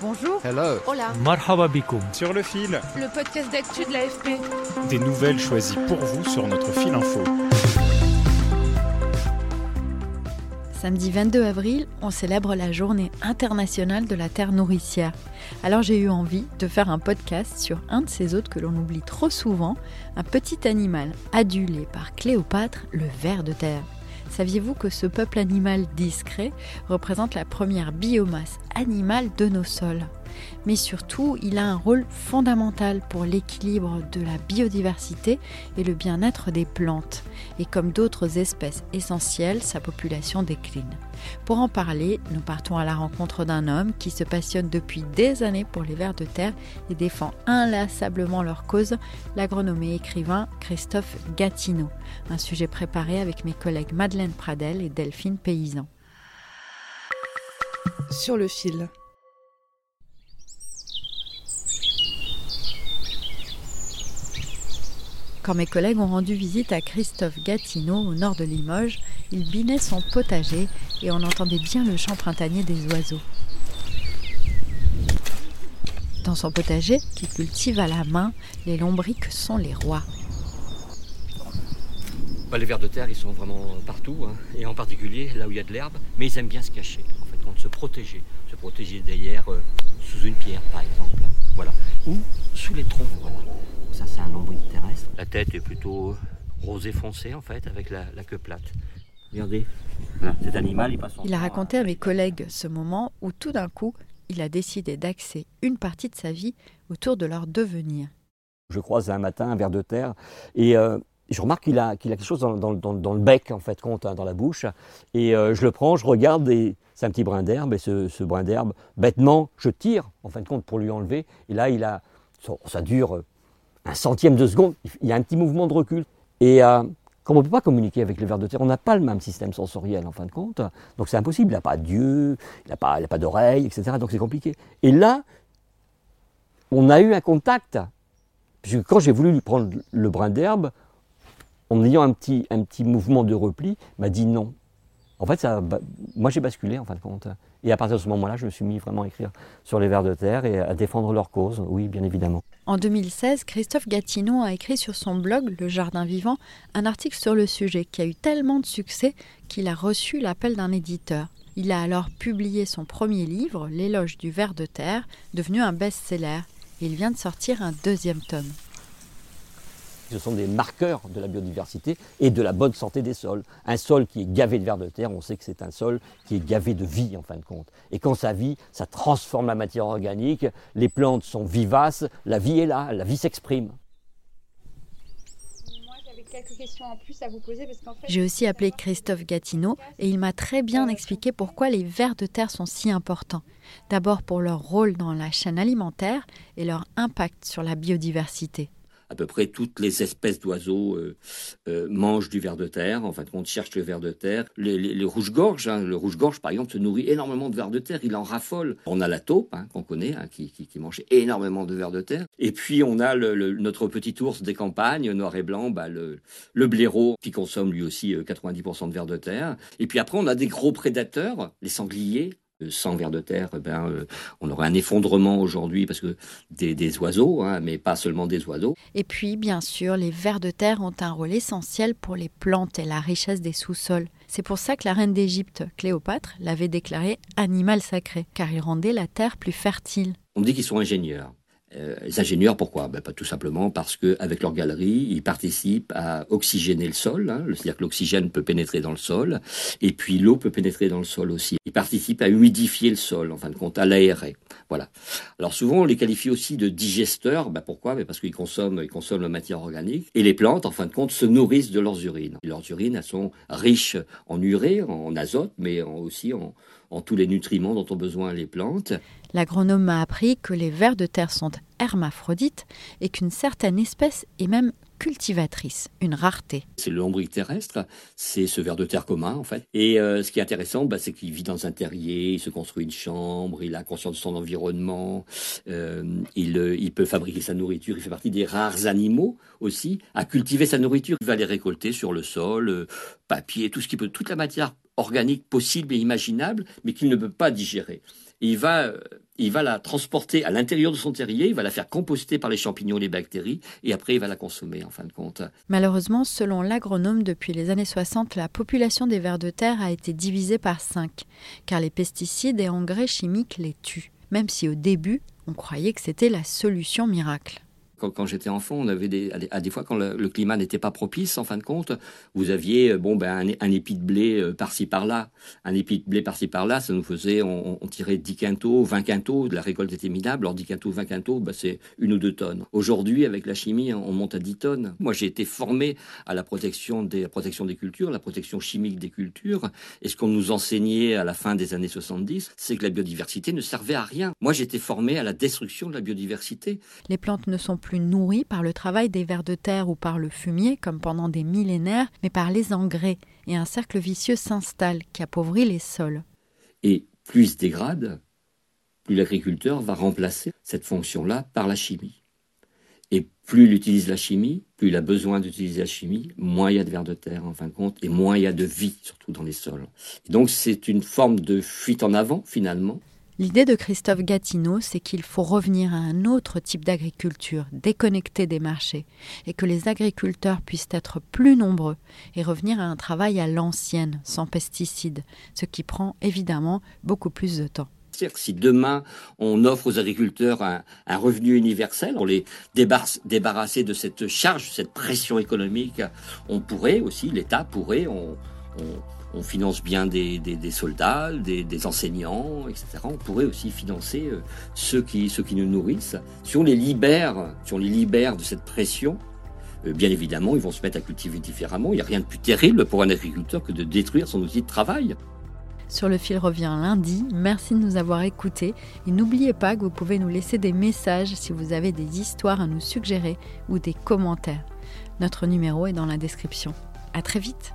Bonjour. Hello. Hola. Marhaba bikoum. Sur le fil, Le podcast d'actu de l'AFP. des nouvelles choisies pour vous sur notre fil info. Samedi 22 avril, on célèbre la journée internationale de la terre nourricière. Alors j'ai eu envie de faire un podcast sur un de ces hôtes que l'on oublie trop souvent, un petit animal adulé par Cléopâtre, le ver de terre. Saviez-vous que ce peuple animal discret représente la première biomasse animale de nos sols? Mais surtout, il a un rôle fondamental pour l'équilibre de la biodiversité et le bien-être des plantes. Et comme d'autres espèces essentielles, sa population décline. Pour en parler, nous partons à la rencontre d'un homme qui se passionne depuis des années pour les vers de terre et défend inlassablement leur cause, l'agronome et écrivain Christophe Gatineau. Un sujet préparé avec mes collègues Madeleine Pradel et Delphine Paysan. Sur le fil. Quand mes collègues ont rendu visite à Christophe Gatineau au nord de Limoges, il binait son potager et on entendait bien le chant printanier des oiseaux. Dans son potager, qu'il cultive à la main, les lombriques sont les rois. Bah, les vers de terre, ils sont vraiment partout, hein, et en particulier là où il y a de l'herbe, mais ils aiment bien se cacher, en fait, quand se protéger. Se protéger derrière, euh, sous une pierre par exemple, voilà. ou sous les troncs. Voilà. Ça, c'est un lombric terrestre. La tête est plutôt rosé foncé en fait, avec la, la queue plate. Regardez, Voilà, cet animal, il passe son Il a raconté à mes collègues ce moment où tout d'un coup, il a décidé d'axer une partie de sa vie autour de leur devenir. Je croise un matin un ver de terre et euh, je remarque qu'il a, qu'il a quelque chose dans, dans- dans- dans le bec, en fait, compte, hein, dans la bouche. Et euh, je le prends, je regarde et c'est un petit brin d'herbe. Et ce, ce brin d'herbe, bêtement, je tire, en fin de compte, pour lui enlever. Et là, il a, ça, ça dure un centième de seconde. Il y a un petit mouvement de recul. Et euh, comme on ne peut pas communiquer avec le ver de terre, on n'a pas le même système sensoriel, en fin de compte. Donc c'est impossible. Il n'a pas d'yeux, il n'a pas, n'a pas d'oreilles, etc. Donc c'est compliqué. Et là, on a eu un contact. Puisque quand j'ai voulu lui prendre le brin d'herbe, en ayant un petit, un petit mouvement de repli, il m'a dit non. En fait, ça, moi j'ai basculé en fin de compte. Et à partir de ce moment-là, je me suis mis vraiment à écrire sur les vers de terre et à défendre leur cause, oui, bien évidemment. En 2016, Christophe Gatineau a écrit sur son blog Le Jardin Vivant un article sur le sujet qui a eu tellement de succès qu'il a reçu l'appel d'un éditeur. Il a alors publié son premier livre, L'éloge du ver de terre, devenu un best-seller. Il vient de sortir un deuxième tome. Ce sont des marqueurs de la biodiversité et de la bonne santé des sols. Un sol qui est gavé de vers de terre, on sait que c'est un sol qui est gavé de vie en fin de compte. Et quand ça vit, ça transforme la matière organique, les plantes sont vivaces, la vie est là, la vie s'exprime. J'ai aussi appelé Christophe Gatineau et il m'a très bien expliqué pourquoi les vers de terre sont si importants. D'abord pour leur rôle dans la chaîne alimentaire et leur impact sur la biodiversité. À peu près toutes les espèces d'oiseaux euh, euh, mangent du ver de terre, en fin de compte cherchent le ver de terre. Les, rouges-gorges, hein, le rouge-gorge par exemple se nourrit énormément de ver de terre, il en raffole. On a la taupe hein, qu'on connaît, hein, qui, mange énormément de ver de terre. Et puis on a le, notre petit ours des campagnes, noir et blanc, bah, le, blaireau, qui consomme lui aussi euh, 90% de ver de terre. Et puis après on a des gros prédateurs, les sangliers. Euh, Sans ver de terre, eh ben, euh, on aurait un effondrement aujourd'hui parce que des, des oiseaux, hein, mais pas seulement des oiseaux. Et puis, bien sûr, les vers de terre ont un rôle essentiel pour les plantes et la richesse des sous-sols. C'est pour ça que la reine d'Égypte, Cléopâtre, l'avait déclaré animal sacré, car il rendait la terre plus fertile. On dit qu'ils sont ingénieurs. Euh, les ingénieurs, pourquoi? Ben, pas Tout simplement parce qu'avec leur galerie, ils participent à oxygéner le sol, hein, c'est-à-dire que l'oxygène peut pénétrer dans le sol, et puis l'eau peut pénétrer dans le sol aussi. Ils participent à humidifier le sol, en fin de compte, à l'aérer. Voilà. Alors souvent, on les qualifie aussi de digesteurs. Ben, pourquoi? Ben, Parce qu'ils consomment, ils consomment la matière organique. Et les plantes, en fin de compte, se nourrissent de leurs urines. leurs urines, elles sont riches en urée, en azote, mais aussi en, en tous les nutriments dont ont besoin les plantes. L'agronome m'a appris que les vers de terre sont hermaphrodites et qu'une certaine espèce est même cultivatrice, une rareté. C'est le lombric terrestre, c'est ce ver de terre commun en fait. Et euh, ce qui est intéressant, bah, c'est qu'il vit dans un terrier, il se construit une chambre, il a conscience de son environnement, euh, il, euh, il, peut fabriquer sa nourriture, il fait partie des rares animaux aussi à cultiver sa nourriture. Il va les récolter sur le sol, papier, tout ce qui peut, toute la matière organique possible et imaginable, mais qu'il ne peut pas digérer. il va, il va la transporter à l'intérieur de son terrier, il va la faire composter par les champignons et les bactéries, et après il va la consommer en fin de compte. Malheureusement, selon l'agronome, depuis les années 60, la population des vers de terre a été divisée par 5, car les pesticides et engrais chimiques les tuent, même si au début, on croyait que c'était la solution miracle. Quand, j'étais enfant, on avait des, à des fois quand le, climat n'était pas propice, en fin de compte, vous aviez euh, bon ben un, épi de blé euh, par-ci par-là, un épi de blé par-ci par-là, ça nous faisait, on, tirait 10 quintaux, 20 quintaux, la récolte était minable, alors 10 quintaux, 20 quintaux, ben, c'est une ou deux tonnes. Aujourd'hui, avec la chimie, on monte à 10 tonnes. Moi, j'ai été formé à la protection des, la protection des cultures, la protection chimique des cultures, et ce qu'on nous enseignait à la fin des années 70, c'est que la biodiversité ne servait à rien. Moi, j'étais formé à la destruction de la biodiversité. Les plantes ne sont plus plus nourris par le travail des vers de terre ou par le fumier, comme pendant des millénaires, mais par les engrais, et un cercle vicieux s'installe qui appauvrit les sols. Et plus il se dégrade, plus l'agriculteur va remplacer cette fonction-là par la chimie. Et plus il utilise la chimie, plus il a besoin d'utiliser la chimie, moins il y a de vers de terre en fin de compte, et moins il y a de vie, surtout dans les sols. Et donc c'est une forme de fuite en avant finalement, L'idée de Christophe Gatineau, c'est qu'il faut revenir à un autre type d'agriculture, déconnecté des marchés, et que les agriculteurs puissent être plus nombreux et revenir à un travail à l'ancienne, sans pesticides, ce qui prend évidemment beaucoup plus de temps. Si demain on offre aux agriculteurs un, revenu universel, pour les débarrasser de cette charge, cette pression économique, on pourrait aussi, l'État pourrait, on on finance bien des, soldats, des, enseignants, etc. On pourrait aussi financer euh, ceux, qui, ceux qui nous nourrissent. Si on les libère, si on les libère de cette pression, euh, bien évidemment, ils vont se mettre à cultiver différemment. Il n'y a rien de plus terrible pour un agriculteur que de détruire son outil de travail. Sur le fil revient lundi. Merci de nous avoir écoutés et n'oubliez pas que vous pouvez nous laisser des messages si vous avez des histoires à nous suggérer ou des commentaires. Notre numéro est dans la description. À très vite.